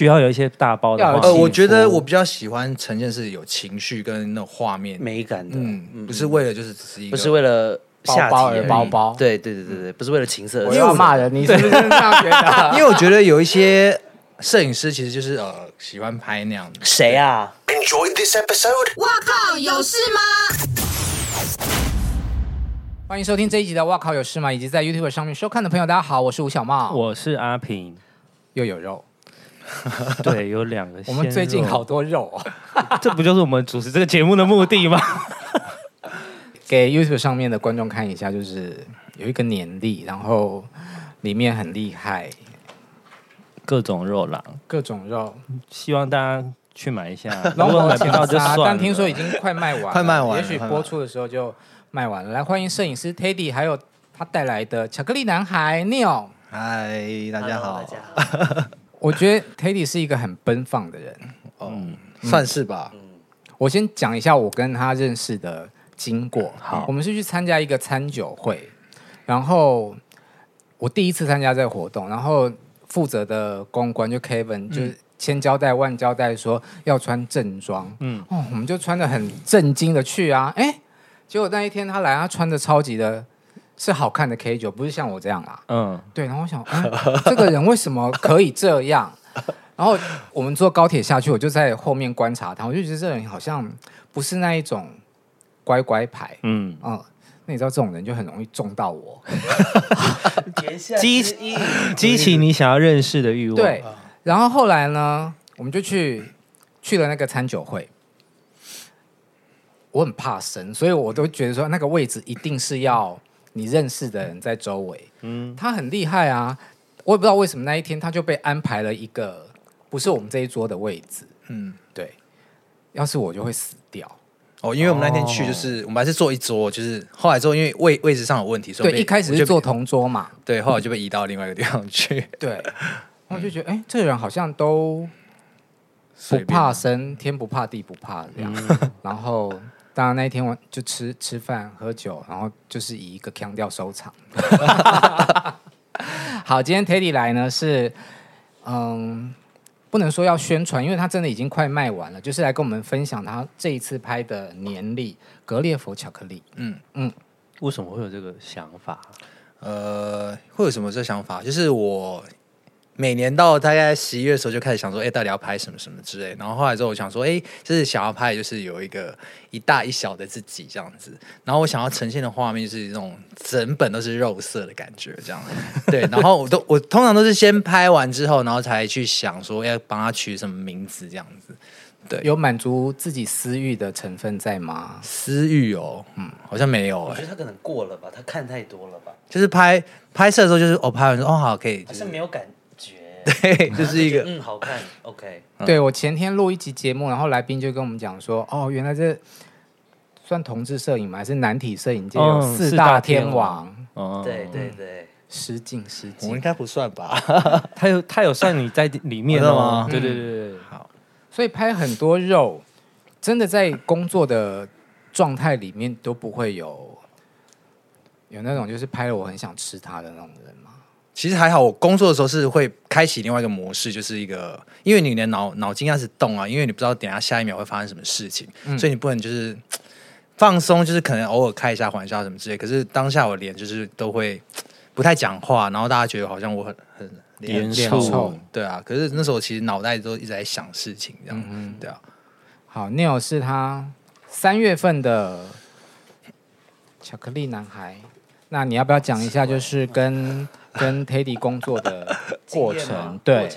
需要有一些大包的。呃，我觉得我比较喜欢呈现是有情绪跟那种画面美感的，嗯，不是为了就是只是一个，不是为了包包而包包，对对对对对，不是为了情色。我要骂人，你是不是这样觉得？因为我觉得有一些摄影师其实就是呃喜欢拍那样的。谁啊？Enjoy this episode。哇靠，有事吗？欢迎收听这一集的《哇靠有事吗》，以及在 YouTube 上面收看的朋友，大家好，我是吴小茂，我是阿平，又有肉，对，有两个。我们最近好多肉哦，这不就是我们主持这个节目的目的吗？给 YouTube 上面的观众看一下，就是有一个年历，然后里面很厉害，各种肉狼，各种肉，希望大家去买一下。然后买不到就算了，但听说已经快卖完了，快卖完了，也许播出的时候就。卖完了，来欢迎摄影师 Teddy，还有他带来的巧克力男孩 Neil。嗨，大家好，大家好。我觉得 Teddy 是一个很奔放的人，嗯，算是吧。嗯，我先讲一下我跟他认识的经过。好，我们是去参加一个餐酒会，然后我第一次参加这个活动，然后负责的公关就 Kevin 就千交代万交代说要穿正装，嗯，哦，我们就穿的很正经的去啊，哎。结果那一天他来，他穿的超级的，是好看的 K 九，不是像我这样啊。嗯，对。然后我想，嗯，这个人为什么可以这样？然后我们坐高铁下去，我就在后面观察他，我就觉得这人好像不是那一种乖乖牌。嗯嗯，那你知道这种人就很容易中到我，激激起你想要认识的欲望。对。然后后来呢，我们就去去了那个餐酒会。我很怕生，所以我都觉得说那个位置一定是要你认识的人在周围。嗯，他很厉害啊，我也不知道为什么那一天他就被安排了一个不是我们这一桌的位置。嗯，对，要是我就会死掉。哦，因为我们那天去就是、哦、我们还是坐一桌，就是后来之后因为位位置上有问题，所以对一开始是坐同桌嘛。对，后来就被移到另外一个地方去。对，我就觉得哎、欸，这个人好像都不怕生，天不怕地不怕这样，嗯、然后。当然那一天我就吃吃饭喝酒，然后就是以一个腔调收场。好，今天 Teddy 来呢是，嗯，不能说要宣传，因为他真的已经快卖完了，就是来跟我们分享他这一次拍的年历格列佛巧克力。嗯嗯，为什么会有这个想法？呃，会有什么这个想法？就是我。每年到大概十一月的时候，就开始想说，哎，到底要拍什么什么之类。然后后来之后，我想说，哎，就是想要拍，就是有一个一大一小的自己这样子。然后我想要呈现的画面就是那种整本都是肉色的感觉，这样。对，然后我都我通常都是先拍完之后，然后才去想说要帮他取什么名字这样子。对，有满足自己私欲的成分在吗？私欲哦，嗯，好像没有。我觉得他可能过了吧，他看太多了吧。就是拍拍摄的时候，就是我拍完说，哦，好，可以，就是没有感。对，这是一个嗯，好看，OK。对，我前天录一集节目，然后来宾就跟我们讲说，哦，原来这算同志摄影吗？还是男体摄影界有四大天王？哦，对对对，失敬失敬，我应该不算吧？他有他有算你在里面的吗？对对对对，好。所以拍很多肉，真的在工作的状态里面都不会有有那种就是拍了我很想吃它的那种人吗？其实还好，我工作的时候是会开启另外一个模式，就是一个，因为你的脑脑筋开始动啊，因为你不知道等下下一秒会发生什么事情，嗯、所以你不能就是放松，就是可能偶尔开一下玩笑什么之类。可是当下我脸就是都会不太讲话，然后大家觉得好像我很很严肃，对啊。可是那时候其实脑袋都一直在想事情，这样，对啊。好，Neil 是他三月份的巧克力男孩，那你要不要讲一下，就是跟跟 Teddy 工作的 过程，对，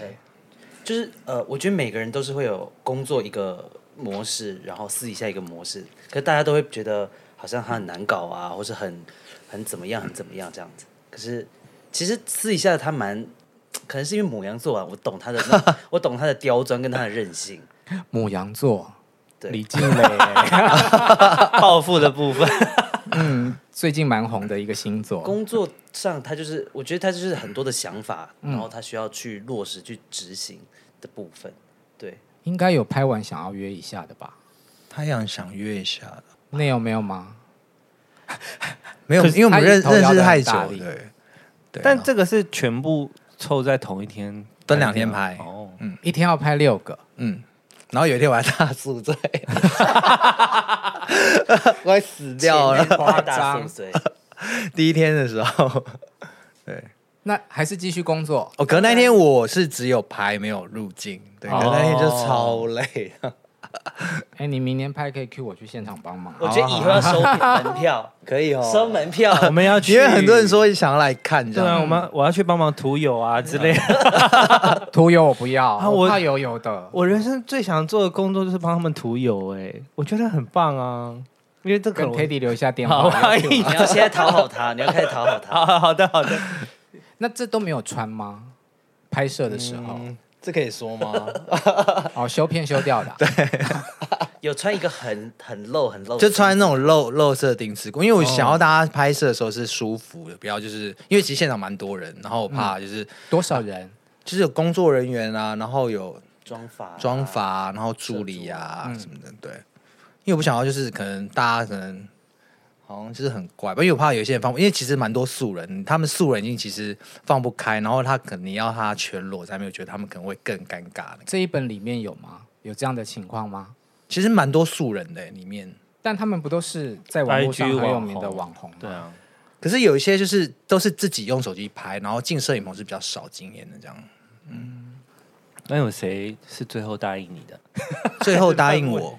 就是呃，我觉得每个人都是会有工作一个模式，然后私底下一个模式，可是大家都会觉得好像他很难搞啊，或是很很怎么样，很怎么样这样子。可是其实私底下他蛮，可能是因为母羊座啊，我懂他的，我懂他的刁钻跟他的任性。母羊座，对，李静蕾，报复的部分。嗯，最近蛮红的一个星座。工作上，他就是我觉得他就是很多的想法，嗯、然后他需要去落实、去执行的部分。对，应该有拍完想要约一下的吧？他想想约一下的，那有没有吗？没有，因为我们认认识太久了。对，但这个是全部凑在同一天分两天拍，哦，嗯。一天要拍六个，嗯，然后有一天我还大宿醉，我 快死掉了。夸大宿醉，第一天的时候，对，那还是继续工作。哦，可那天我是只有拍没有入境，对，可哦那天就超累。哎，你明年拍可以 Q 我去现场帮忙。我觉得以后要收门票，可以哦，收门票。我们要去，因为很多人说想要来看，这对啊，样我们我要去帮忙涂油啊之类的。涂油我不要，啊我我怕油油的。我人生最想做的工作就是帮他们涂油，哎，我觉得很棒啊，因为这个跟我 Teddy 留下电好话。啊，你要现在讨好他，你要开始讨好他。好好的好的，那这都没有穿吗？拍摄的时候，嗯这可以说吗？哦，修片修掉的啊。有穿一个很很露很露，就穿那种露露色丁字裤，因为我想要大家拍摄的时候是舒服的，不要就是因为其实现场蛮多人，然后我怕就是、多少人？就是有工作人员啊，然后有妆发妆发啊，然后助理啊嗯什么的，对，因为我不想要就是可能大家可能好像就是很怪，因为我怕有些人放不，因为其实蛮多素人，他们素人已经其实放不开，然后他可能你要他全裸，才没有觉得他们可能会更尴尬。这一本里面有吗？有这样的情况吗？其实蛮多素人的里面，但他们不都是在网络上很有名的网网红吗？对啊，可是有一些就是都是自己用手机拍，然后进摄影棚是比较少经验的这样。嗯那有谁是最后答应你的？最后答应我，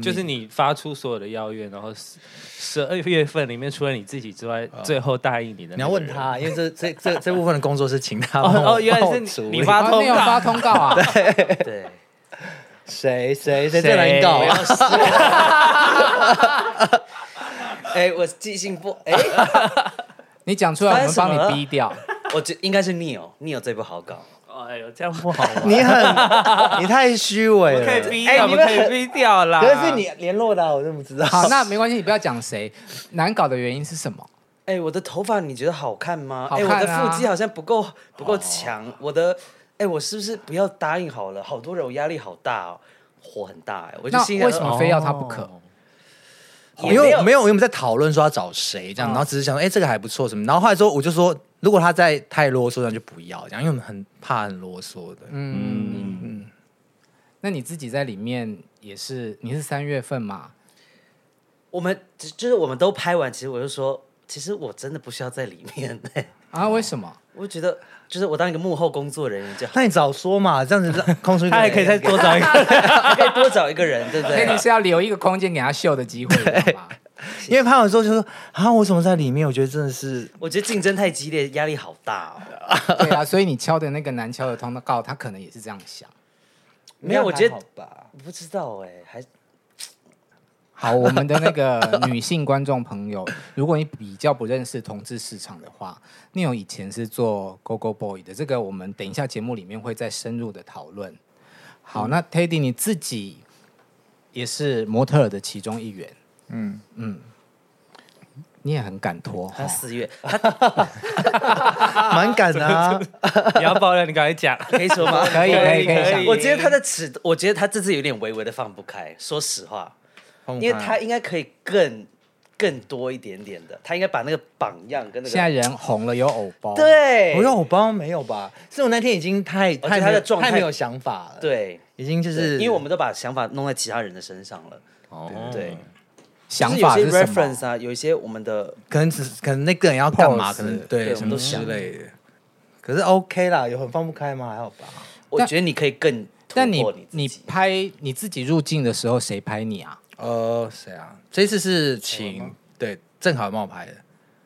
就是你发出所有的邀约，然后十十二月份里面除了你自己之外，最后答应你的。你要问他，因为这这这这部分的工作是请他哦哦，原来是处理你发啊，通告，发通告啊？对，谁谁谁最难搞啊？哎，我记性不哎，你讲出来，我们帮你逼掉。我觉应该是 Neil，Neil 最不好搞。哎呦，这样不好玩。你很你太虚伪了，可以逼掉，哎你可以逼掉啦。可是你联络的啊，我怎么知道？好，那没关系，你不要讲谁难搞的原因是什么？哎，我的头发你觉得好看吗？好哎，我的腹肌好像不够不够强，我的哎，我是不是不要答应好了？好多人，我压力好大哦，火很大哎，我就心想为什么非要他不可？没有因为没有，我们在讨论说要找谁这样，嗯然后只是想说，哎，这个还不错什么，然后后来说我就说，如果他在太啰嗦，那就不要这样，因为我们很怕很啰嗦的。嗯，嗯，那你自己在里面也是，你是三月份嘛？我们就是我们都拍完，其实我就说，其实我真的不需要在里面哎，啊，为什么？我觉得就是我当一个幕后工作人员就好，那你早说嘛，这样子 空出一个他还可以再多找一个。还可以多找一个人，对不对？所以你是要留一个空间给他秀的机会，吗？因为拍完之后就说啊，我怎么在里面？我觉得真的是 我觉得竞争太激烈，压力好大哦。对啊，所以你敲的那个难敲的通告，他可能也是这样想。没有，我觉得不知道哎，还好，我们的那个女性观众朋友，如果你比较不认识同志市场的话，Neil 以前是做 Go Go Boy 的，这个我们等一下节目里面会再深入的讨论。好，那 Teddy 你自己也是模特儿的其中一员，嗯嗯，你也很敢拖他哈。四月，他 蛮敢的啊。你要爆料，你赶快讲。可以说吗？可以可以可以想我觉得他的尺，我觉得他这次有点微微的放不开。说实话，因为他应该可以更更多一点点的，他应该把那个榜样跟那个现在个人红了，有偶包，，对，我有偶包没有吧？是我那天已经太而且太他的状态太没有想法了，，对，已经就就是是因为我们都把想法弄在其他人的身上了。哦对，想法就是有些是什么？reference 啊，有一些我们的可能只可能那个人要干嘛，Pose，可能对对什么之类的。可是 OK 啦，有很放不开吗？还好吧。我觉得你可以更突但你破你自己拍你自己入境的时候，谁拍你啊？呃，谁啊？这次是请对正好帮我拍的。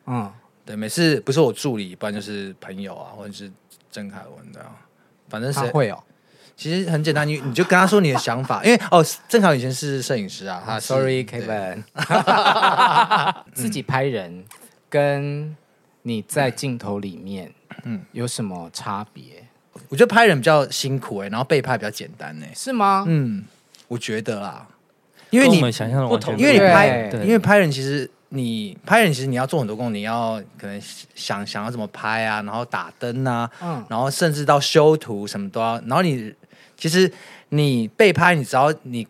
嗯，对，每次不是我助理，不然就是朋友啊，或者是郑凯文的、啊，反正谁他会哦。其实很简单，你你就跟他说你的想法，因为哦，正好以前是摄影师啊，哈 Sorry Kevin，。自己拍人跟你在镜头里面，嗯，有什么差别？我觉得拍人比较辛苦哎、然后被拍比较简单哎、是吗？嗯，我觉得啦，因为你们想象的不同因为你拍，因为拍人其实你拍人其实你要做很多功，你要可能想想要怎么拍啊，然后打灯啊，嗯。然后甚至到修图什么都要，然后你其实你被拍，你只要你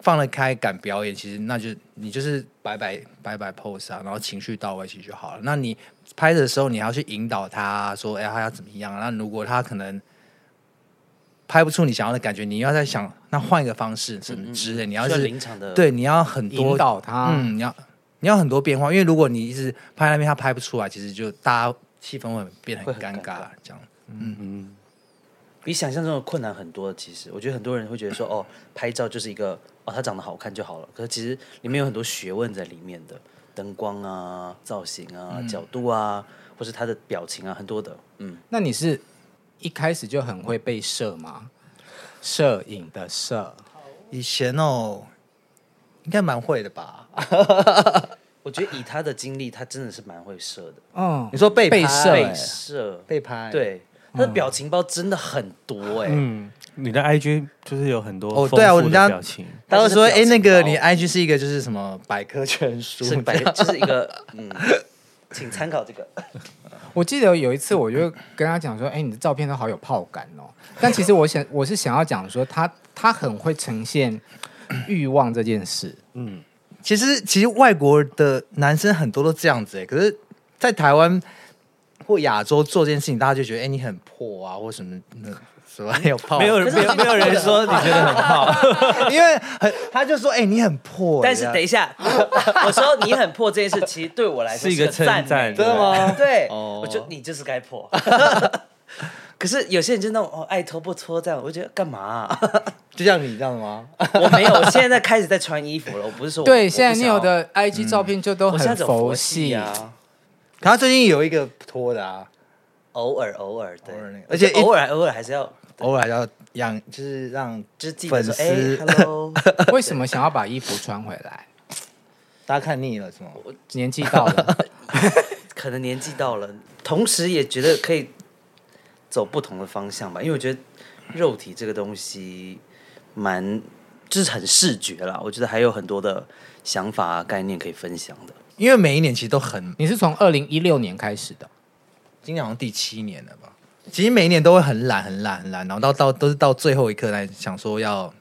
放得开敢表演，其实那就你就是摆摆摆摆 pose 啊，然后情绪到位其实就好了。那你拍的时候，你还要去引导他说，哎，他要怎么样？那如果他可能拍不出你想要的感觉，你要再想那换一个方式什么之类，你要需是临场的对，你要很多引导他，嗯，你要你要很多变化，因为如果你一直拍那边他拍不出来，其实就大家气氛会变得很尴尬这样。比想象中的困难很多。其实，我觉得很多人会觉得说，哦，拍照就是一个哦，他长得好看就好了。可是其实里面有很多学问在里面的，灯光啊、造型啊、角度啊，或是他的表情啊，很多的。嗯，那你是一开始就很会被摄吗？摄影的摄，以前哦，应该蛮会的吧？我觉得以他的经历，他真的是蛮会摄的，嗯你，说被被拍被摄欸摄，被拍，对，他的表情包真的很多哎、嗯，你的 IG 就是有很多哦对啊丰富的人家表情，大家都说，哎、那个你 IG 是一个就是什么百科全书，是百，就是一个嗯，请参考这个。我记得有一次，我就跟他讲说：“哎、你的照片都好有泡感哦。”但其实我想，我是想要讲说他，他很会呈现 欲望这件事。嗯，其实其实外国的男生很多都这样子哎，可是，在台湾或亚洲做这件事情，大家就觉得哎、你很破啊，或什么那 什么有泡，没有没有没有人说你觉得很 泡，因为很他就说哎、你很破，但是等一下，我说你很破这件事，其实对我来说是一个称赞真的吗？对，哦。我觉得你就是该破。可是有些人就那种哦爱脱不脱这样，我觉得干嘛啊、就像你这样吗？我没有，我现在在开始在穿衣服了。我不是说我对，现在你有的 IG 照片就都很走佛佛系，系啊，他最近有一个拖的啊，偶尔偶尔对偶尔那个，而且偶尔偶尔还是要偶尔还要养，就是让就是记得说粉哎丝，hello，为什么想要把衣服穿回来？大家看腻了是吗？年纪到了，可能年纪到了，同时也觉得可以走不同的方向吧，因为我觉得肉体这个东西蛮就是很视觉啦，我觉得还有很多的想法、啊、概念可以分享的。因为每一年其实都很，你是从二零一六年开始的，今年好像第七年了吧？其实每一年都会很懒很懒很懒，然后到到都是到最后一刻来想说要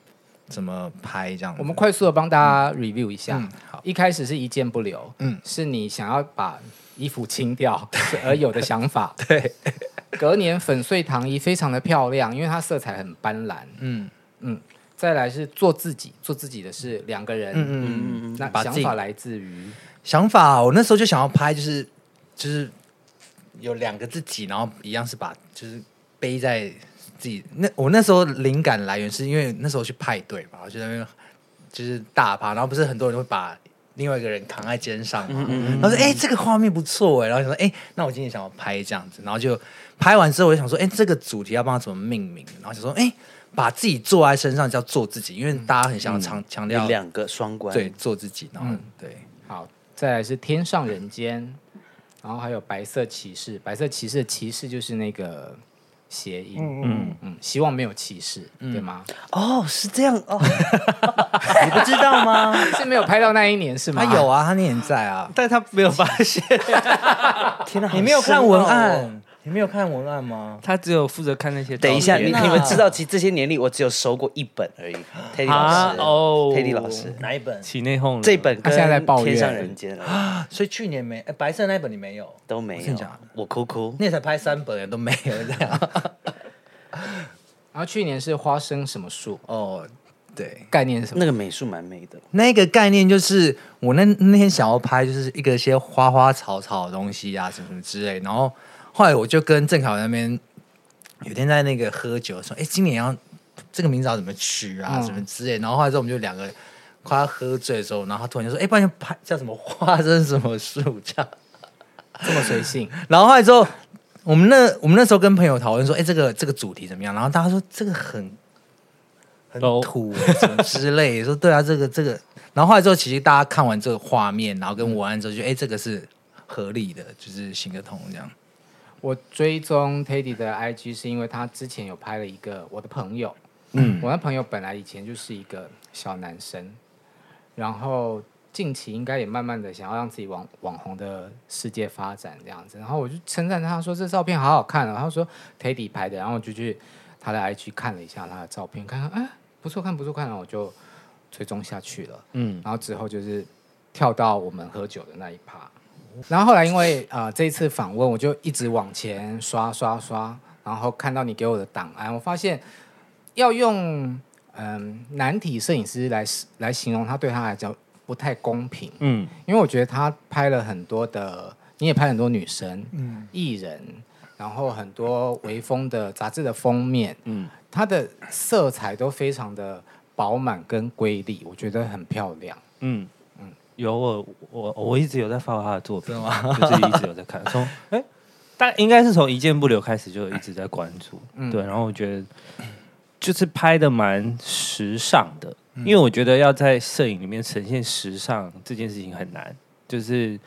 怎么拍这样子。我们快速的帮大家 review 一下。嗯好一开始是一件不留，嗯是你想要把衣服清掉 而有的想法。对，隔年粉碎糖衣非常的漂亮，因为它色彩很斑斓。嗯嗯再来是做自己，做自己的是两个人。嗯嗯嗯。那想法来自于想法，我那时候就想要拍，就是就是有两个自己，然后一样是把就是背在自己。那我那时候灵感来源是因为那时候去派对嘛，我就在那边就是大趴，然后不是很多人会把另外一个人扛在肩上嘛，然后说哎、欸、这个画面不错哎，然后想说哎、欸、那我今天想要拍这样子，然后就拍完之后我就想说哎、欸、这个主题要帮他怎么命名，然后想说哎、欸、把自己坐在身上叫做自己，因为大家很想要强强调两个双关，对做自己，然后、嗯。对。好，再来是天上人间，然后还有白色骑士。白色骑士的骑士就是那个谐音，嗯嗯希望没有歧视，对吗？哦，是这样哦，你不知道吗？是没有拍到那一年是吗？他有啊，他那年在啊。但他没有发现，天哪，你没有看文案？你没有看文案吗？他只有负责看那些。等一下，你你们知道，其实这些年里我只有收过一本而已。Teddy 老啊师，哦，Teddy 老师，哪一本？起内讧了这本跟他现在在抱怨天上人间了 所以去年没，哎白色那一本你没有，都没有我哭哭。你也才拍三本都没有这样。然后去年是花生什么树，哦，对，概念是什么？那个美术蛮美的，那个概念就是我那那天想要拍，就是一个些花花草草的东西啊，什么什么之类。然后后来我就跟郑凯文那边有天在那个喝酒说，哎，今年要这个名字要怎么取啊，嗯什么之类。然后后来之后我们就两个快要喝醉的时候，然后他突然就说，哎，不然就拍叫什么花生什么树这样。这么随性，然后后来之后，我们那我们那时候跟朋友讨论说，哎，这个这个主题怎么样？然后大家说这个很很哦土、欸，什么之类。说对啊，这个这个。然后后来之后，其实大家看完这个画面，然后跟文案之后，就哎，这个是合理的，就是行得通这样。我追踪 Teddy 的 IG 是因为他之前有拍了一个我的朋友，嗯，我那朋友本来以前就是一个小男生，然后近期应该也慢慢的想要让自己往网红的世界发展这样子，然后我就称赞他说这照片好好看哦，他说 Teddy 拍的，然后我就去他的 IG 看了一下他的照片，看看哎不错看不错看，然后我就追踪下去了，嗯，然后之后就是跳到我们喝酒的那一趴，然后后来因为呃这一次访问，我就一直往前刷刷刷，然后看到你给我的档案，我发现要用嗯男体摄影师来来形容他，对他来讲不太公平。嗯，因为我觉得他拍了很多的，你也拍很多女生、嗯，艺人，然后很多微风的杂志的封面，嗯，他的色彩都非常的饱满跟瑰丽，我觉得很漂亮。嗯嗯，有我我我一直有在 follow 他的作品吗？就是一直有在看，从哎，但应该是从一件不留开始就一直在关注，嗯、对，然后我觉得就是拍的蛮时尚的，因为我觉得要在摄影里面呈现时尚这件事情很难，就是。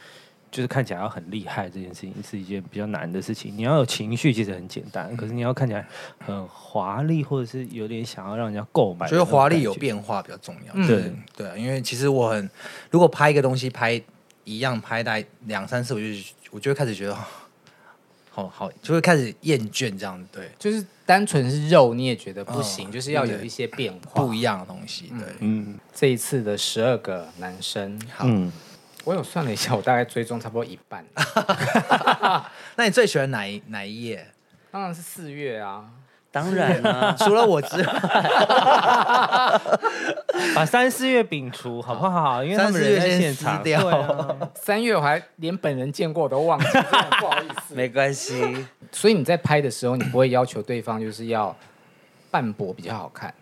就是看起来要很厉害，这件事情是一件比较难的事情。你要有情绪，其实很简单，可是你要看起来很华丽，或者是有点想要让人家购买。所以华丽有变化比较重要。嗯、对对，因为其实我很，如果拍一个东西拍一样拍大概两三次，我就我就会开始觉得好好，就会开始厌倦这样子。对，就是单纯是肉你也觉得不行，哦、就是要有一些变化，不一样的东西。对，嗯，这一次的十二个男生，好。嗯我有算了一下，我大概追踪差不多一半。那你最喜欢哪一哪一页？当然是四月啊，当然啊，除了我之外，把三四月摒除好不好？因为他们人在现场。三月我还连本人见过都忘记，不好意思。没关系。所以你在拍的时候，你不会要求对方就是要半薄比较好看？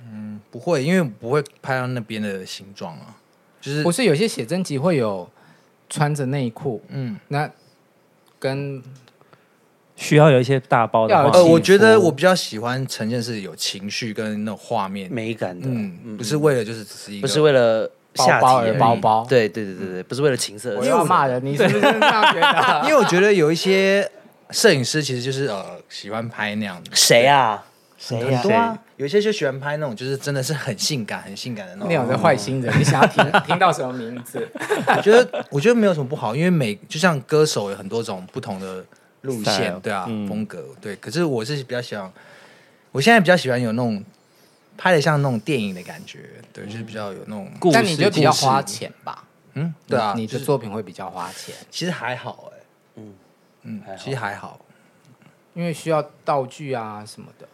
嗯，不会，因为不会拍到那边的形状啊。就是不是有些写真集会有穿着内裤，嗯，那跟需要有一些大包的。呃，我觉得我比较喜欢呈现是有情绪跟那种画面美感的，嗯，不是为了就是只是一个，不是为了包包而包包，对对对对对，不是为了情色。我要骂人，你是不是这样觉得？因为我觉得有一些摄影师其实就是呃喜欢拍那样的。谁啊？谁很多啊，有些就喜欢拍那种，就是真的是很性感、很性感的那种。那样的坏心人，你想要听听到什么名字？我觉得，我觉得没有什么不好，因为每就像歌手有很多种不同的路线，对啊，风格对。可是我是比较喜欢，我现在比较喜欢有那种拍的像那种电影的感觉，对，就是比较有那种。但你就比较花钱吧？嗯，对啊，你的作品会比较花钱。其实还好，哎，嗯嗯，其实还好，因为需要道具啊什么的。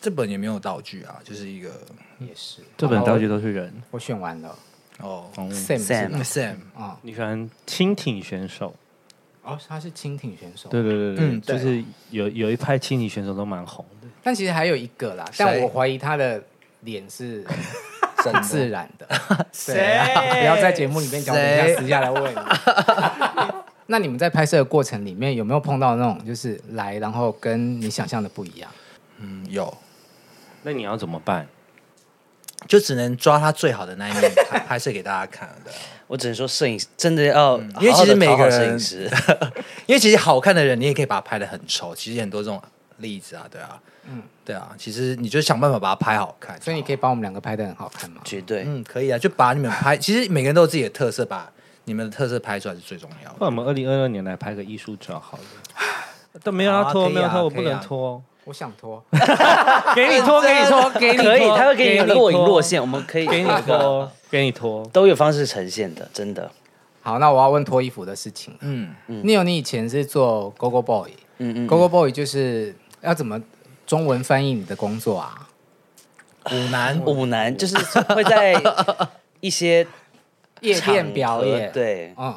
这本也没有道具啊，就是一个也是。这本道具都是人。我选完了。哦，Sam Sam Sam 啊，你喜欢轻艇选手？哦，他是轻艇选手。对对对对，就是有有一派轻艇选手都蛮红的。但其实还有一个啦，但我怀疑他的脸是 很自然的。谁？不要在节目里面讲，等一下私下来问你。那你们在拍摄的过程里面有没有碰到那种，就是来然后跟你想象的不一样？嗯，有。那你要怎么办？就只能抓他最好的那一面 拍拍摄给大家看了。对，我只能说，摄影师真的要好好的，因为其实每个人摄影师，因为其实好看的人，你也可以把他拍的很丑。其实很多这种例子啊，对啊，嗯，对啊，其实你就想办法把它拍好看。所以你可以把我们两个拍的很好看吗？绝对，嗯，可以啊，就把你们拍。其实每个人都有自己的特色，把你们的特色拍出来是最重要的。那我们二零二二年来拍个艺术照，好了，都没有要拖，没有拖，我不能拖。我想拖，给你拖，给你拖，给你可以，他会给你若隐若现，我们可以给你拖，给你拖，都有方式呈现的，真的。好，那我要问脱衣服的事情。嗯嗯，Neil，你以前是做 Gogo Boy，嗯嗯，Gogo Boy 就是要怎么中文翻译你的工作啊？舞男，舞男就是会在一些 夜店表演，对，嗯。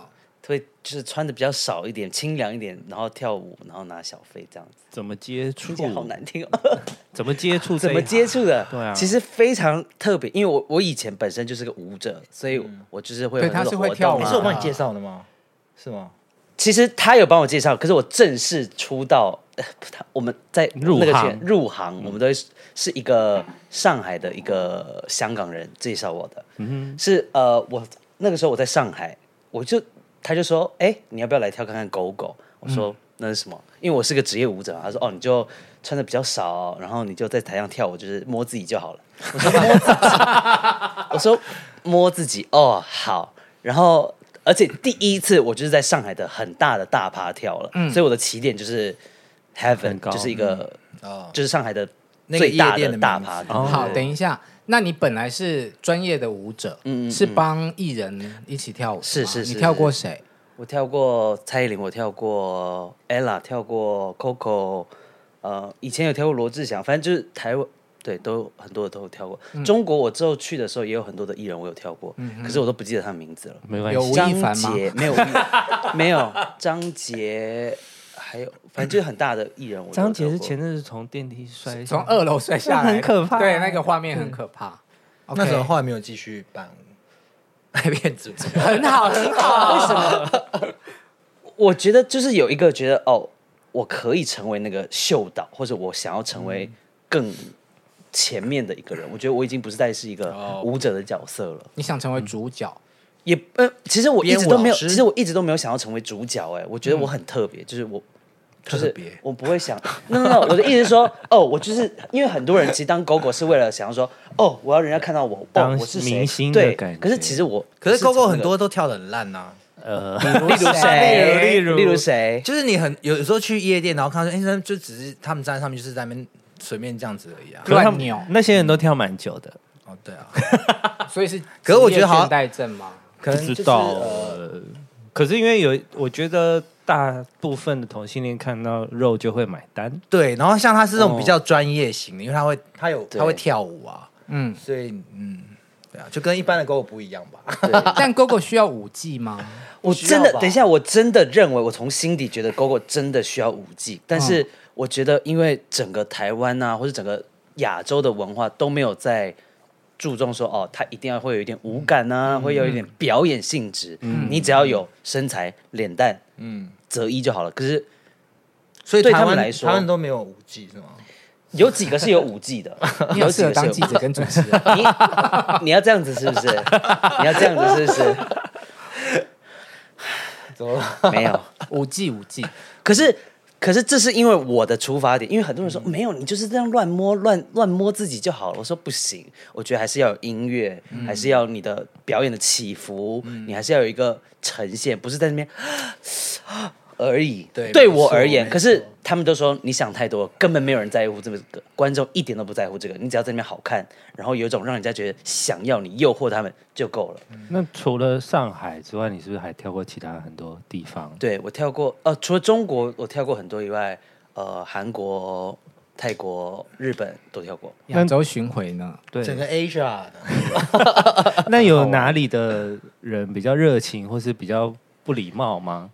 会就是穿的比较少一点，清凉一点，然后跳舞，然后拿小费这样子。怎么接触？好难听哦。怎么接触？怎么接触的？对啊，其实非常特别，因为我我以前本身就是个舞者，所以我就是会有很多活动。对，他是会跳舞。是我帮你介绍的吗？是吗？其实他有帮我介绍，可是我正式出道，他 我们在入行入行，我们都是一个上海的一个香港人介绍我的。嗯哼，是呃，我那个时候我在上海，我就。他就说：“哎、欸，你要不要来跳看看狗狗？”我说：“嗯、那是什么？”因为我是个职业舞者。他说：“哦，你就穿的比较少，然后你就在台上跳舞，就是摸自己就好了。”我说：“摸自己。”我说：“摸自己。”哦，好。然后，而且第一次我就是在上海的很大的大趴跳了，嗯、所以我的起点就是 Heaven，就是一个，嗯、就是上海的最大的大趴。好，等一下。那你本来是专业的舞者，嗯，是帮艺人一起跳舞，是是是。你跳过谁？我跳过蔡依林，我跳过 Ella，跳过 Coco，呃，以前有跳过罗志祥，反正就是台湾对，都很多的都有跳过。中国我之后去的时候也有很多的艺人我有跳过，可是我都不记得他的名字了。没关系，有吴亦凡吗？没有，没有张杰，还有反正就是很大的艺人。张杰是前阵子从电梯摔，从二楼摔下来，很可怕。对，那个画面很可怕。那时候后来没有继续办变主持，很好很好。为什么？我觉得就是有一个觉得哦。我可以成为那个秀导，或者我想要成为更前面的一个人。我觉得我已经不是再是一个舞者的角色了。你想成为主角？也呃，其实我一直都没有，其实我一直都没有想要成为主角。哎，我觉得我很特别，就是我就是我不会想。那那我的意思是说，哦，我就是因为很多人其实当狗狗是为了想要说，哦，我要人家看到我，哦，我是明星。对，可是其实我，可是狗狗很多都跳的很烂呐。呃，例如谁？例如例如谁？就是你很有时候去夜店，然后看到哎，就只是他们站在上面，就是在那边随便这样子而已啊。乱扭，那些人都跳蛮久的。哦，对啊，所以是，可是我觉得好像带症吗？可能不知道。可是因为有，我觉得大部分的同性恋看到肉就会买单。对，然后像他是这种比较专业型的，因为他会他有他会跳舞啊，嗯，所以嗯，对啊，就跟一般的狗狗不一样吧。但狗狗需要舞技吗？我真的等一下，我真的认为，我从心底觉得 GoGo 真的需要舞技，但是我觉得，因为整个台湾啊，或者整个亚洲的文化都没有在注重说，哦，他一定要会有一点舞感啊，会有一点表演性质。嗯，你只要有身材、脸蛋、嗯，择一就好了。可是，所以对他们来说，他们都没有舞技是吗？有几个是有舞技的，有几个当记者跟主持人，你你要这样子是不是？你要这样子是不是？怎么了？没有舞技舞技，可是可是这是因为我的出发点，因为很多人说、嗯、没有，你就是这样乱摸乱乱摸自己就好了。我说不行，我觉得还是要有音乐，嗯、还是要你的表演的起伏，嗯、你还是要有一个呈现，不是在那边。而已，对，对我而言，可是他们都说你想太多，根本没有人在乎这个，观众一点都不在乎这个，你只要在那边好看，然后有一种让人家觉得想要你，诱惑他们就够了。那除了上海之外，你是不是还跳过其他很多地方？对，我跳过，呃，除了中国我跳过很多以外，呃，韩国、泰国、日本都跳过。亚洲巡回呢？对，整个 Asia。那有哪里的人比较热情，或是比较不礼貌吗？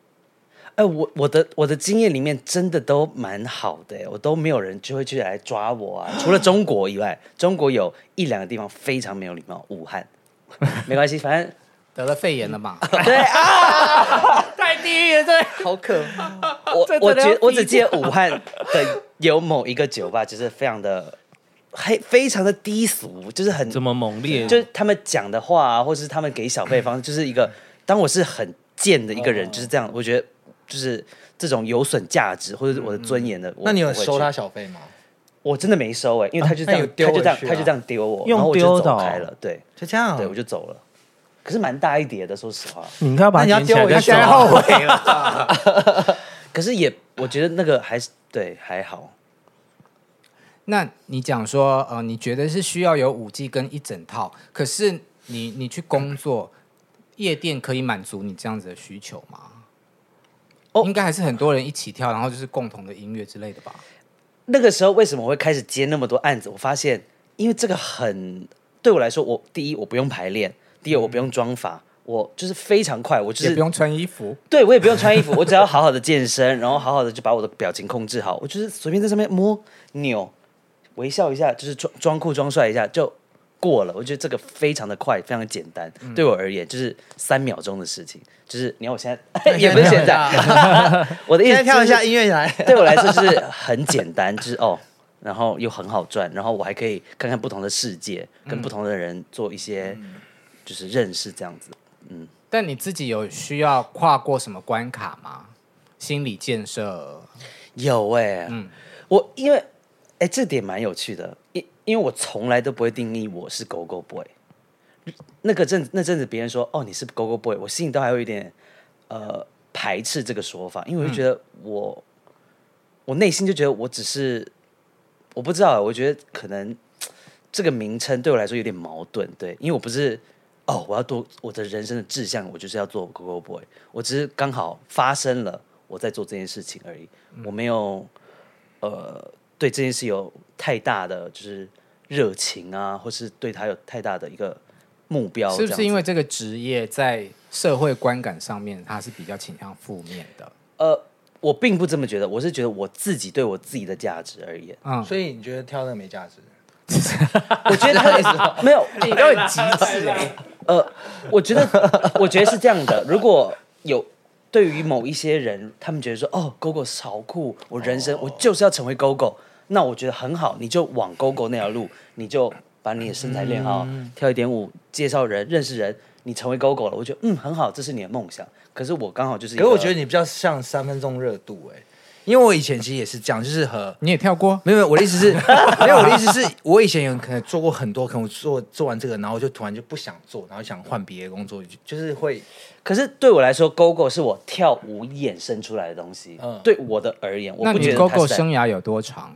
哎，我我的我的经验里面真的都蛮好的，我都没有人就会去来抓我啊。除了中国以外，中国有一两个地方非常没有礼貌，武汉 没关系，反正 得了肺炎了嘛。对啊，太地狱了，对，好可怕。我我觉我只记得武汉的有某一个酒吧，就是非常的黑，非常的低俗，就是很怎么猛烈，就是他们讲的话啊，或是他们给小费方式，就是一个当我是很贱的一个人，就是这样，我觉得。就是这种有损价值或者我的尊严的，嗯、那你有收他小费吗？我真的没收哎、欸，因为他就这样，啊、他，他就这样，他就这样丢我，用然后我就走开了，对，就这样，对我就走了。可是蛮大一叠的，说实话。你看把你要丢我，现在后悔了。可是也，我觉得那个还是对还好。那你讲说，呃，你觉得是需要有五 G 跟一整套，可是你你去工作夜店可以满足你这样子的需求吗？哦，应该还是很多人一起跳，然后就是共同的音乐之类的吧。那个时候为什么会开始接那么多案子？我发现，因为这个很对我来说，我第一我不用排练，第二我不用妆法，我就是非常快，我就是也不用穿衣服，对我也不用穿衣服，我只要好好的健身，然后好好的就把我的表情控制好，我就是随便在上面摸扭，微笑一下，就是装装酷装帅一下就过了。我觉得这个非常的快，非常的简单，嗯、对我而言就是三秒钟的事情。就是你看我现在 也不是现在，我的意思跳一下音乐来，对我来说是很简单，就是哦，然后又很好赚，然后我还可以看看不同的世界，跟不同的人做一些就是认识这样子。嗯，但你自己有需要跨过什么关卡吗？心理建设有哎、欸，嗯，我因为哎、欸、这点蛮有趣的，因因为我从来都不会定义我是 Go Go Boy。那个阵那阵子，别人说哦，你是 Go Go Boy，我心里都还有一点呃排斥这个说法，因为我就觉得我、我内心就觉得我只是我不知道，我觉得可能这个名称对我来说有点矛盾，对，因为我不是哦，我要做我的人生的志向，我就是要做 Go Go Boy，我只是刚好发生了我在做这件事情而已，我没有呃对这件事有太大的就是。热情啊，或是对他有太大的一个目标。是不是因为这个职业在社会观感上面，它是比较倾向负面的？呃，我并不这么觉得，我是觉得我自己对我自己的价值而言。嗯，所以你觉得挑那个没价值？我觉得没有，你都很极致哎。呃，我觉得，我觉得是这样的。如果有对于某一些人，他们觉得说，哦，GoGo 超酷，我人生、oh. 我就是要成为 GoGo，那我觉得很好，你就往 GoGo 那条路，你就把你的身材练好，嗯、跳一点舞，介绍人，认识人，你成为 GoGo 了。我觉得，嗯，很好，这是你的梦想。可是我刚好就是，可是我觉得你比较像三分钟热度，哎。因为我以前其实也是这样，就是和 你也跳过，没有没有，我的意思是，没有我的意思是，我以前有可能做过很多，可能我做做完这个，然后我就突然就不想做，然后想换别的工作，就是会。可是对我来说，GoGo 是我跳舞衍生出来的东西。嗯，对我的而言，我不觉得 GoGo 生涯有多长？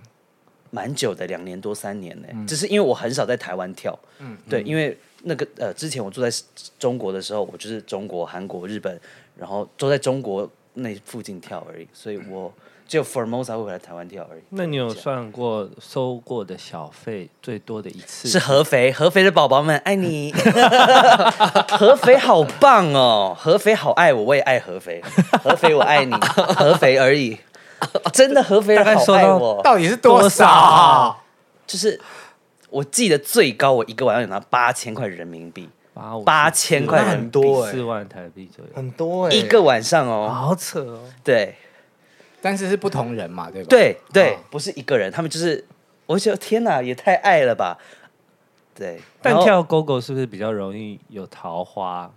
蛮久的，两年多三年呢。嗯、只是因为我很少在台湾跳。嗯，对，因为那个呃，之前我住在中国的时候，我就是中国、韩国、日本，然后都在中国那附近跳而已，所以我。只有 Formosa 会回来台湾跳而已。那你有算过收过的小费最多的一次？是合肥，合肥的宝宝们爱你，合肥好棒哦，合肥好爱我，我也爱合肥，合肥我爱你，合肥而已，真的合肥人好爱我，到底是多少？就是我记得最高，我一个晚上有拿八千块人民币，八八千块很多，四万台币左右，很多哎，一个晚上哦，好扯哦，对。但是是不同人嘛，对吧？对对，哦、不是一个人，他们就是，我觉得天哪，也太爱了吧。对，但跳 GoGo 是不是比较容易有桃花？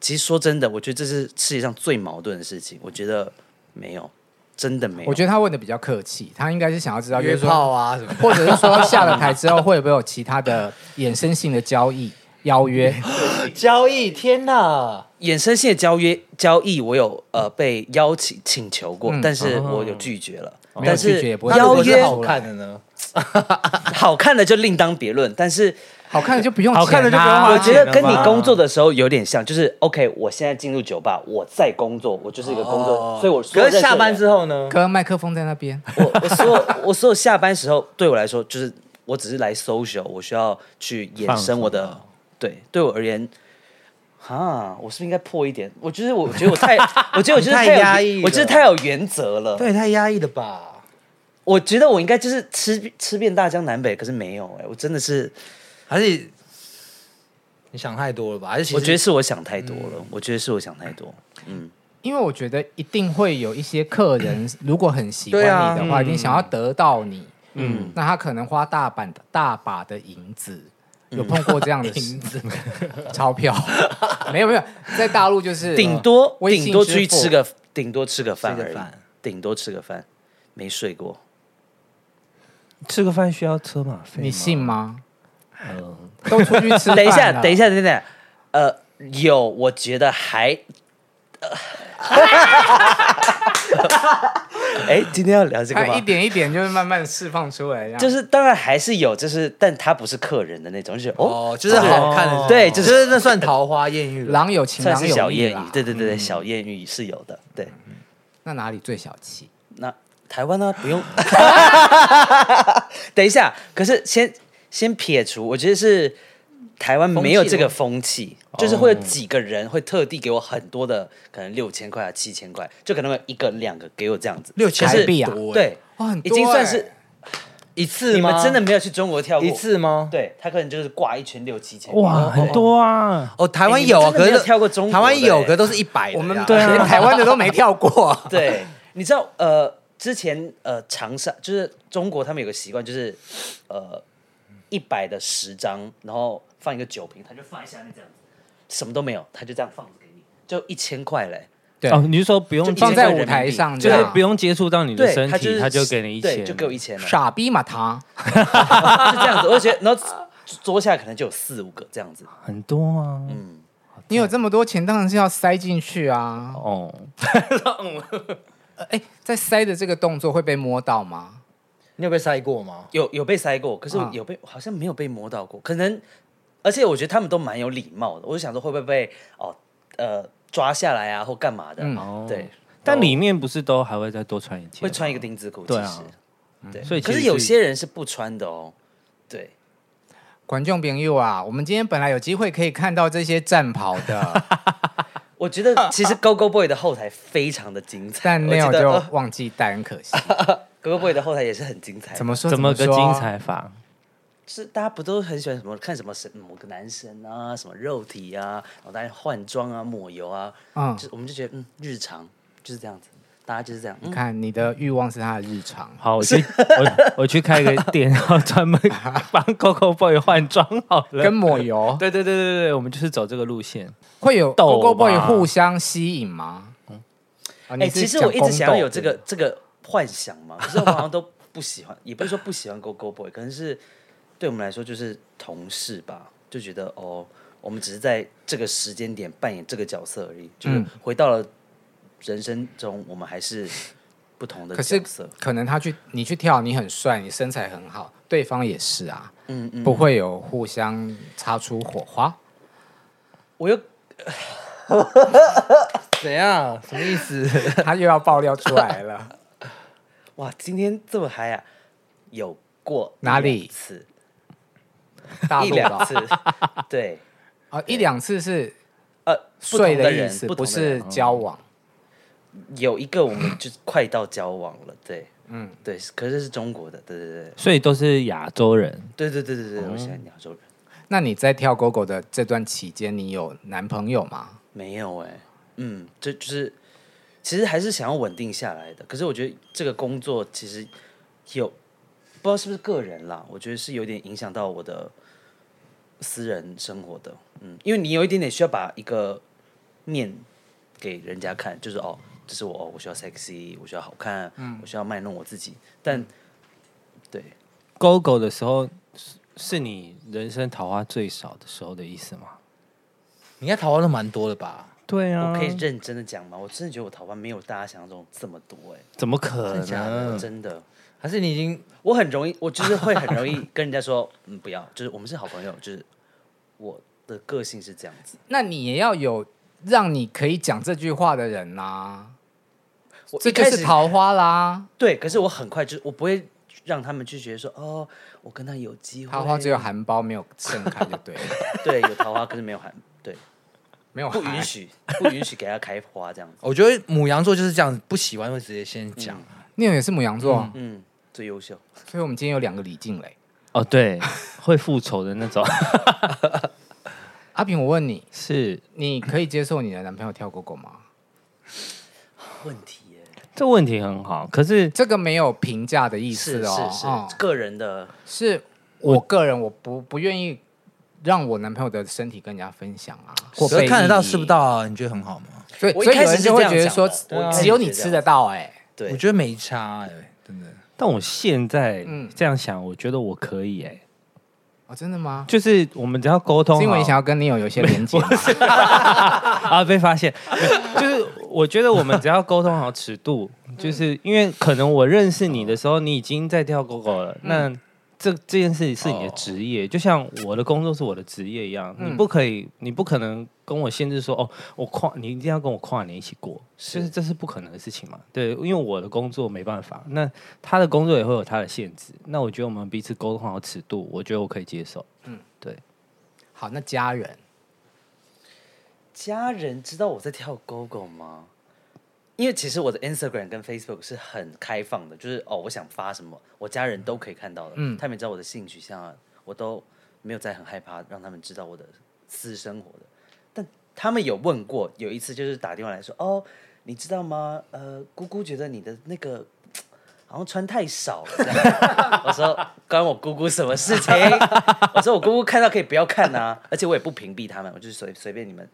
其实说真的，我觉得这是世界上最矛盾的事情。我觉得没有，真的没有。我觉得他问的比较客气，他应该是想要知道约炮啊什么，或者是说下了台之后会不会有其他的衍生性的交易邀约？交易？天哪！衍生性的交约交易，我有呃被邀请请求过，但是我有拒绝了。但是邀约好看的呢？好看的就另当别论。但是好看的就不用，好看的就不用。我觉得跟你工作的时候有点像，就是 OK，我现在进入酒吧，我在工作，我就是一个工作，所以我。可是下班之后呢？可能麦克风在那边。我我所有我所有下班时候，对我来说就是我只是来 social，我需要去衍生我的。对，对我而言。啊，我是不是应该破一点？我就是，我觉得我太，我觉得我就是太压抑，我就是太有原则了。对，太压抑了吧？我觉得我应该就是吃吃遍大江南北，可是没有哎、欸，我真的是，还是你想太多了吧？还是我觉得是我想太多了。嗯、我觉得是我想太多。嗯，因为我觉得一定会有一些客人，如果很喜欢你的话，啊嗯、一定想要得到你。嗯，那他可能花大把的大把的银子。有碰过这样的 银子 钞票？没有没有，在大陆就是顶多顶多出去吃个顶多吃个饭而已，顶多吃个饭，没睡过。吃个饭需要车马费？你信吗？嗯，都出去吃。等一下，等一下，等等，呃，有，我觉得还。哎，今天要聊这个吗？一点一点就是慢慢释放出来，就是当然还是有，就是但他不是客人的那种，就是哦，就是好看的，对，就是那算桃花艳遇，郎有情，郎有小艳遇，对对对，小艳遇是有的，对。那哪里最小气？那台湾呢？不用。等一下，可是先先撇除，我觉得是。台湾没有这个风气，就是会有几个人会特地给我很多的，可能六千块啊、七千块，就可能会一个两个给我这样子。六千台币啊，对，已经算是一次。你们真的没有去中国跳过一次吗？对，他可能就是挂一圈六七千。哇，很多啊！哦，台湾有啊，可是跳过中台湾有，可都是一百。我们 对连台湾的都没跳过。对，你知道呃，之前呃，长沙就是中国，他们有个习惯，就是呃，一百的十张，然后。放一个酒瓶，他就放在下面这样子，什么都没有，他就这样放着给你，就一千块嘞。对哦，你是说不用放在舞台上，就是不用接触到你的身体，他就给你一千，就给我一千了。傻逼嘛他，是这样子。而且然后桌下可能就有四五个这样子，很多啊。嗯，你有这么多钱，当然是要塞进去啊。哦，哎，在塞的这个动作会被摸到吗？你有被塞过吗？有有被塞过，可是有被好像没有被摸到过，可能。而且我觉得他们都蛮有礼貌的，我就想说会不会被哦呃抓下来啊或干嘛的？嗯、对，但里面不是都还会再多穿一件？会穿一个丁字裤，对啊，对。所以可是有些人是不穿的哦，对。观众朋友啊，我们今天本来有机会可以看到这些战袍的，我觉得 其实 Go Go Boy 的后台非常的精彩，但 Neil 就忘记带，很可惜。Go Go Boy 的后台也是很精彩。怎么说？怎么个精彩法？是大家不都很喜欢什么看什么神某个男神啊，什么肉体啊，然后大家换装啊、抹油啊，嗯，就我们就觉得嗯，日常就是这样子。大家就是这样。你看，你的欲望是他的日常。好，我 去，我我去开个店，然后专门 帮 Gogo Boy 换装好了，跟抹油。对对对对对，我们就是走这个路线。会有 Gogo Boy 互相吸引吗？嗯。哎，其实我一直想要有这个这个幻想嘛，可是我好像都不喜欢，也不是说不喜欢 Gogo Boy，可能是对我们来说就是同事吧，就觉得哦，我们只是在这个时间点扮演这个角色而已，就是回到了。人生中，我们还是不同的角色。可是，可能他去你去跳，你很帅，你身材很好，对方也是啊，嗯嗯，不会有互相擦出火花。我又 怎样？什么意思？他又要爆料出来了。哇，今天这么嗨啊！有过哪里次？一两次？对啊，一两次是呃睡的意思，不是交往。有一个我们就快到交往了，对，嗯，对，可是是中国的，对对对，所以都是亚洲人，对对对对对，我喜欢亚洲人。那你在跳 GoGo 的这段期间，你有男朋友吗？没有哎，嗯，这就是其实还是想要稳定下来的，可是我觉得这个工作其实有不知道是不是个人啦，我觉得是有点影响到我的私人生活的，嗯，因为你有一点点需要把一个面给人家看，就是哦。这是我，我需要 sexy，我需要好看，嗯、我需要卖弄我自己。但对，GoGo 的时候是是你人生桃花最少的时候的意思吗？你应该桃花都蛮多的吧？对啊，我可以认真的讲吗？我真的觉得我桃花没有大家想象中这么多哎，怎么可能？真的，真的？还是你已经？我很容易，我就是会很容易跟人家说，嗯，不要，就是我们是好朋友，就是我的个性是这样子。那你也要有让你可以讲这句话的人呐、啊。这就是桃花啦，对。可是我很快就，我不会让他们去觉得说，哦，我跟他有机会。桃花只有含苞没有盛开，就对了。对，有桃花，可是没有含，对，没有不允许，不允许给他开花这样子。我觉得母羊座就是这样，不喜欢会直接先讲。你也是母羊座，嗯，最优秀。所以我们今天有两个李静蕾，哦，对，会复仇的那种。阿平，我问你，是你可以接受你的男朋友跳 GoGo 吗？问题。这问题很好，可是这个没有评价的意思哦，是是，是个人的，是我个人我不不愿意让我男朋友的身体跟人家分享啊，我可以看得到吃不到啊，你觉得很好吗？所以所以有人就会觉得说，只有你吃得到哎，对，我觉得没差哎，真的。但我现在这样想，我觉得我可以哎，哦，真的吗？就是我们只要沟通，是因为你想要跟你有有一些连接 啊，被发现，就是。我觉得我们只要沟通好尺度，就是因为可能我认识你的时候，你已经在跳 GoGo 了。那这这件事是你的职业，就像我的工作是我的职业一样。你不可以，你不可能跟我限制说哦，我跨你一定要跟我跨年一起过，是这是不可能的事情嘛？对，因为我的工作没办法，那他的工作也会有他的限制。那我觉得我们彼此沟通好尺度，我觉得我可以接受。嗯，对。好，那家人。家人知道我在跳 GoGo 吗？因为其实我的 Instagram 跟 Facebook 是很开放的，就是哦，我想发什么，我家人都可以看到的。嗯，他们知道我的性取向啊，我都没有在很害怕让他们知道我的私生活的。但他们有问过，有一次就是打电话来说，哦，你知道吗？呃，姑姑觉得你的那个好像穿太少了。我说关我姑姑什么事情？我说我姑姑看到可以不要看啊，而且我也不屏蔽他们，我就是随随便你们。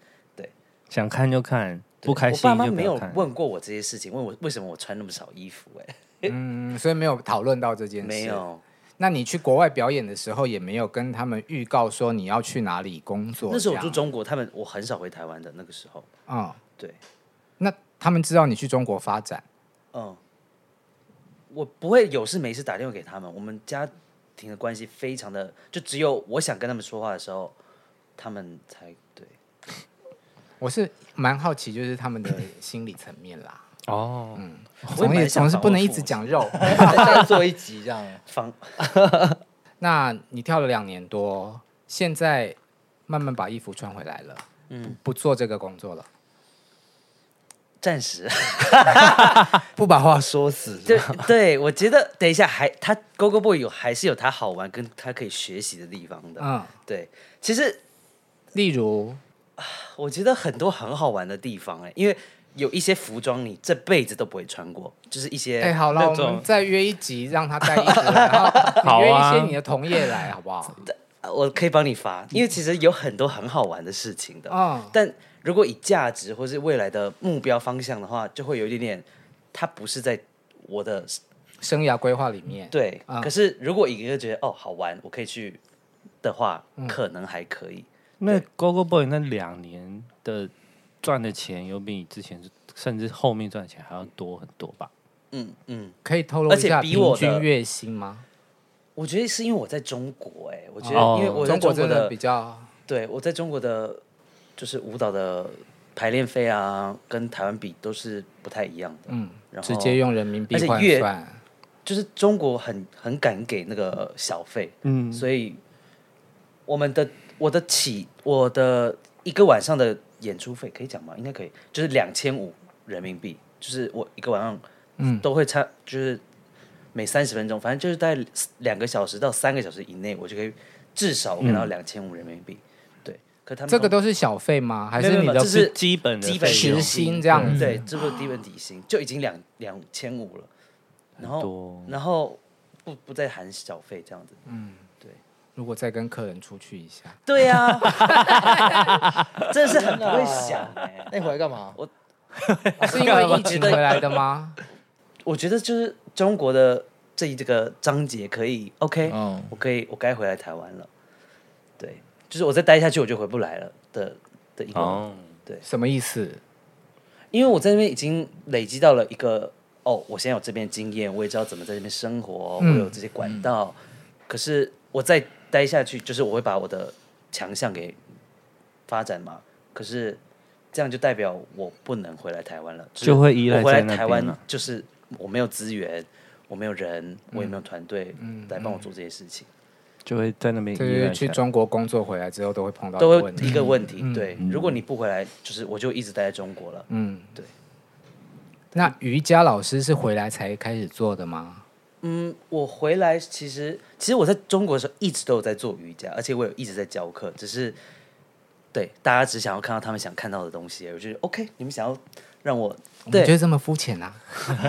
想看就看，不开心。我爸妈没有问过我这些事情，问我为什么我穿那么少衣服？哎，嗯，所以没有讨论到这件事。没有。那你去国外表演的时候，也没有跟他们预告说你要去哪里工作？那时候我住中国，他们我很少回台湾的那个时候。嗯，对。那他们知道你去中国发展？嗯，我不会有事没事打电话给他们。我们家庭的关系非常的，就只有我想跟他们说话的时候，他们才。我是蛮好奇，就是他们的心理层面啦。哦，嗯，总也总是不能一直讲肉，再做一集这样。方，那你跳了两年多，现在慢慢把衣服穿回来了，嗯，不做这个工作了。暂时不把话说死。对对，我觉得等一下还他 Gogo Boy 有还是有他好玩跟他可以学习的地方的。嗯，对，其实例如，我觉得很多很好玩的地方哎，因为有一些服装你这辈子都不会穿过，就是一些哎，好了，我们再约一集让他带衣服，然后约一些你的同业来好不好？我可以帮你发，因为其实有很多很好玩的事情的。嗯，但。如果以价值或是未来的目标方向的话，就会有一点点，它不是在我的生涯规划里面。对，嗯、可是如果一个觉得哦好玩，我可以去的话，嗯、可能还可以。那 Gogo Boy 那两年的赚的钱，有比你之前甚至后面赚的钱还要多很多吧？嗯嗯，可以透露一下平均月薪吗？我觉得是因为我在中国、欸，哎，我觉得因为我在中国的，中国的比较，对我在中国的。就是舞蹈的排练费啊，跟台湾比都是不太一样的。嗯，然后直接用人民币换算，就是中国很很敢给那个小费。嗯，所以我们的我的起我的一个晚上的演出费可以讲吗？应该可以，就是两千五人民币。就是我一个晚上，嗯，都会差，就是每三十分钟，反正就是在两个小时到三个小时以内，我就可以至少我给到两千五人民币。对可他们这个都是小费吗？还是你的是基本基本时薪这样子？对，这不是基本底薪就已经两两千五了，然后然后不不再含小费这样子。嗯，对。如果再跟客人出去一下，对呀，真的是很不会想哎。那回来干嘛？我是因为疫情回来的吗？我觉得就是中国的这一这个章节可以 OK，我可以我该回来台湾了。对。就是我再待下去，我就回不来了的的一个，oh. 对，什么意思？因为我在那边已经累积到了一个，哦，我现在有这边经验，我也知道怎么在这边生活，嗯、我有这些管道。嗯、可是我再待下去，就是我会把我的强项给发展嘛。可是这样就代表我不能回来台湾了，就会依赖回来台湾，就是我没有资源，我没有人，我也没有团队来帮我做这些事情。就会在那边，对，去中国工作回来之后都会碰到都会一个问题。对，如果你不回来，就是我就一直待在中国了。嗯，对。那瑜伽老师是回来才开始做的吗？嗯，我回来其实其实我在中国的时候一直都有在做瑜伽，而且我有一直在教课，只是对大家只想要看到他们想看到的东西。我觉得 OK，你们想要。让我对我觉得这么肤浅啊！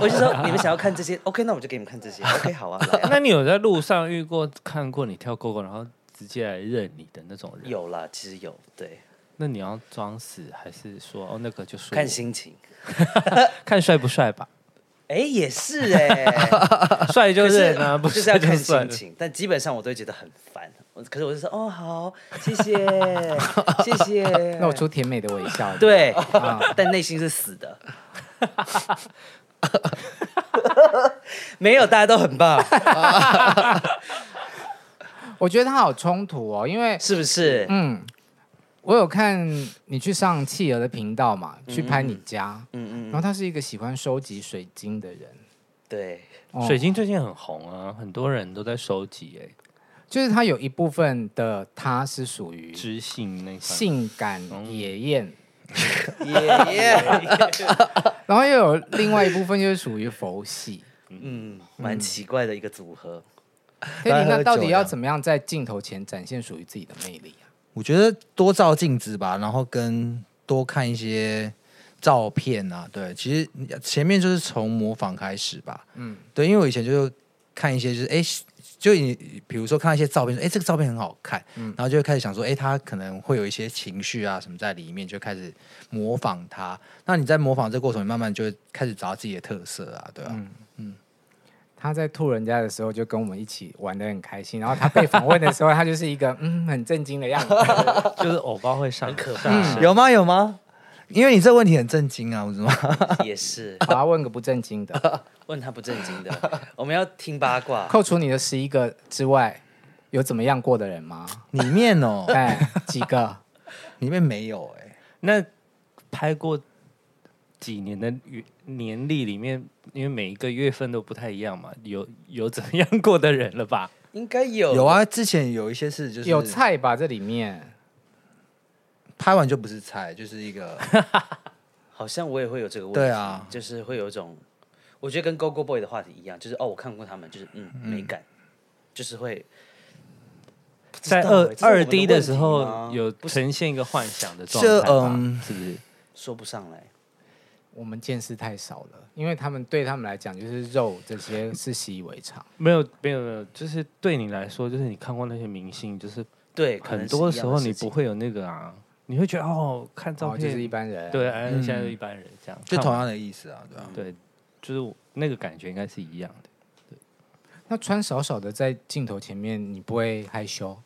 我就说你们想要看这些，OK，那我就给你们看这些，OK，好啊。那你有在路上遇过看过你跳 Gogo，然后直接来认你的那种人？有啦，其实有。对，那你要装死还是说哦那个就是看心情，看帅不帅吧？哎，也是哎，帅就是呢，不是要看心情，但基本上我都会觉得很烦。可是我就说哦好，谢谢谢谢，露出甜美的微笑。对，但内心是死的。没有，大家都很棒。我觉得他好冲突哦，因为是不是？嗯，我有看你去上企鹅的频道嘛，去拍你家，嗯嗯，然后他是一个喜欢收集水晶的人。对，水晶最近很红啊，很多人都在收集哎。就是他有一部分的他是属于知性那性感野艳，野艳，然后又有另外一部分就是属于佛系，嗯，蛮奇怪的一个组合。所以那到底要怎么样在镜头前展现属于自己的魅力啊？我觉得多照镜子吧，然后跟多看一些照片啊。对，其实前面就是从模仿开始吧。嗯，对，因为我以前就看一些就是哎。就你比如说看一些照片，说哎，这个照片很好看，嗯，然后就会开始想说，哎，他可能会有一些情绪啊什么在里面，就开始模仿他。那你在模仿这个过程，你慢慢就会开始找到自己的特色啊，对吧？他在吐人家的时候，就跟我们一起玩的很开心。然后他被访问的时候，他就是一个嗯很震惊的样子，就是偶包会上，很可怕。有吗？有吗？因为你这个问题很震惊啊，不是吗？也是，我要问个不震惊的，问他不震惊的，我们要听八卦。扣除你的十一个之外，有怎么样过的人吗？里面哦，哎，几个？里面没有哎、欸。那拍过几年的月年历里面，因为每一个月份都不太一样嘛，有有怎样过的人了吧？应该有有啊，之前有一些事就是有菜吧？这里面拍完就不是菜，就是一个 好像我也会有这个问题，对啊就是会有一种，我觉得跟 Go Go Boy 的话题一样，就是哦，我看过他们，就是嗯，美感，就是会在不知道二二欸这是我们 D 的问题的时候有呈现一个幻想的状这态吧嗯是不是？说不上来。我们见识太少了，因为他们对他们来讲，就是肉这些是习以为常。没有没有没有，就是对你来说，就是你看过那些明星，就是对，很多时候你不会有那个啊，你会觉得哦，看照哦，片、就是一般人。对，哎，嗯现在就一般人这样，就同样的意思啊，对吧、对，就是那个感觉应该是一样的。那穿少少的在镜头前面，你不会害羞？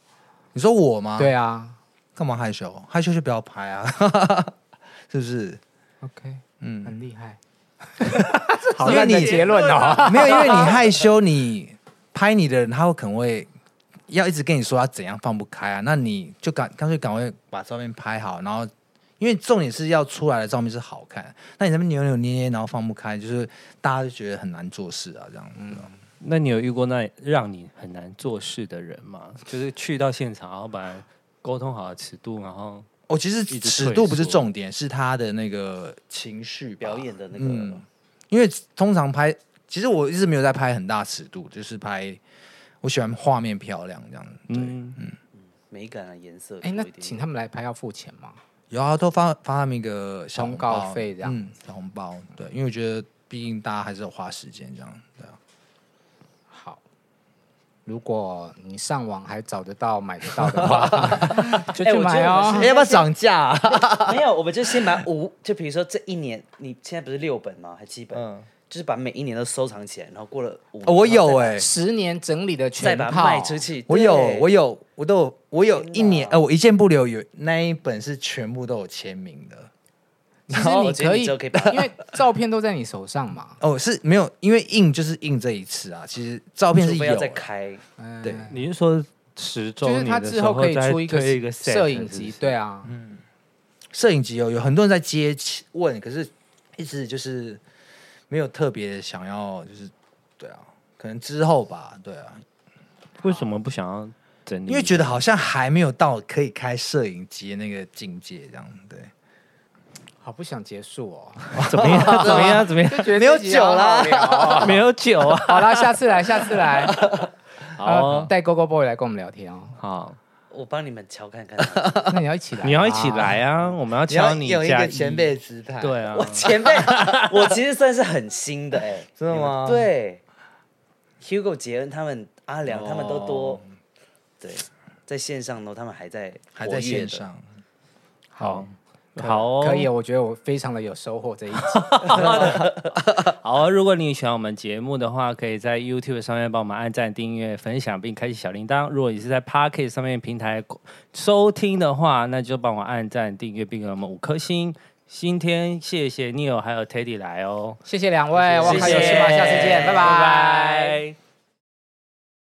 你说我吗？对，啊干嘛害羞？害羞就不要拍啊，是不是？，OK，嗯，很厉害。好因为你结论哦。没有，因为你害羞，你拍你的人他会可能会要一直跟你说他怎样放不开啊，那你就赶干脆赶快把照片拍好，然后因为重点是要出来的照片是好看，那你那边扭扭捏捏，然后放不开，就是大家就觉得很难做事啊，这样，嗯，那你有遇过那让你很难做事的人吗？就是去到现场，然后本来沟通好的尺度，然后我、其实尺度不是重点，是他的那个情绪表演的那个，嗯因为通常拍，其实我一直没有在拍很大尺度，就是拍我喜欢画面漂亮这样。对，嗯，美感啊，颜色。哎，那请他们来拍要付钱吗？有啊，都发发他们一个小红通告包费这样嗯，小红包。对，因为我觉得毕竟大家还是有花时间这样，对啊。好，如果你上网还找得到买得到的话，就去买哦。哎要不要涨价、啊？没有，我们就先买五，就比如说这一年，你现在不是六本吗？还七本？嗯，就是把每一年都收藏起来，然后过了五、哦我有哎、哎、十年整理的再把它全套卖出去。我有，对我有，我都有，我有一年，呃，我一件不留有那一本是全部都有签名的。其实你可以你之后可以，因为照片都在你手上嘛。哦，是没有，因为印就是印这一次啊。其实照片是有除非要再开，嗯对你是说十周就是他年的之后可以出一个一个摄影集，是不是对啊，嗯摄影集有有很多人在接问，可是一直就是没有特别想要，就是对啊，可能之后吧，对啊，为什么不想要整理？因为觉得好像还没有到可以开摄影集的那个境界，这样对。好不想结束哦，怎么样？怎么样？怎么样？就觉得没有这集好好聊哦没有酒啊！好啦，下次来，下次来，好哦带 Go Go Boy 来跟我们聊天哦。好，我帮你们敲看看。那你要一起来，你要一起来啊！我们要敲你有一个前辈姿态，对啊我，前辈，我其实算是很新的哎、真的吗对，Hugo、杰恩他们、阿良他们都多，哦对，在线上呢，他们还在还在线上。好好哦，可以，我觉得我非常的有收获这一集。好哦，如果你喜欢我们节目的话，可以在 YouTube 上面帮我们按赞、订阅、分享，并开启小铃铛。如果你是在 Pocket 上面平台收听的话，那就帮我按赞、订阅，并给我们五颗星。今天谢谢 Neil 还有 Teddy 来哦，谢谢两位，我谢谢卡有事吗？下次见，拜拜。拜拜